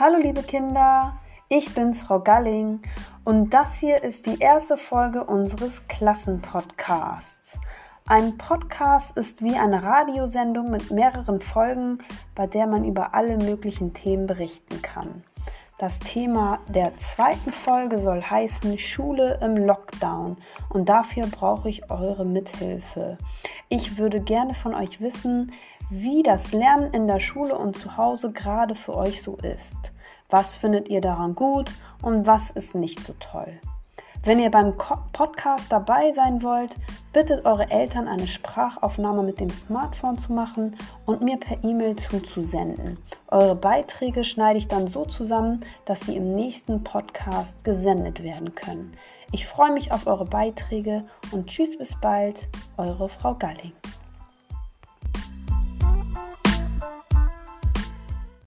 Hallo liebe Kinder, ich bin's Frau Galling und das hier ist die erste Folge unseres Klassenpodcasts. Ein Podcast ist wie eine Radiosendung mit mehreren Folgen, bei der man über alle möglichen Themen berichten kann. Das Thema der zweiten Folge soll heißen Schule im Lockdown und dafür brauche ich eure Mithilfe. Ich würde gerne von euch wissen, wie das Lernen in der Schule und zu Hause gerade für euch so ist. Was findet ihr daran gut und was ist nicht so toll? Wenn ihr beim Podcast dabei sein wollt, bittet eure Eltern eine Sprachaufnahme mit dem Smartphone zu machen und mir per E-Mail zuzusenden. Eure Beiträge schneide ich dann so zusammen, dass sie im nächsten Podcast gesendet werden können. Ich freue mich auf eure Beiträge und tschüss bis bald, eure Frau Galling.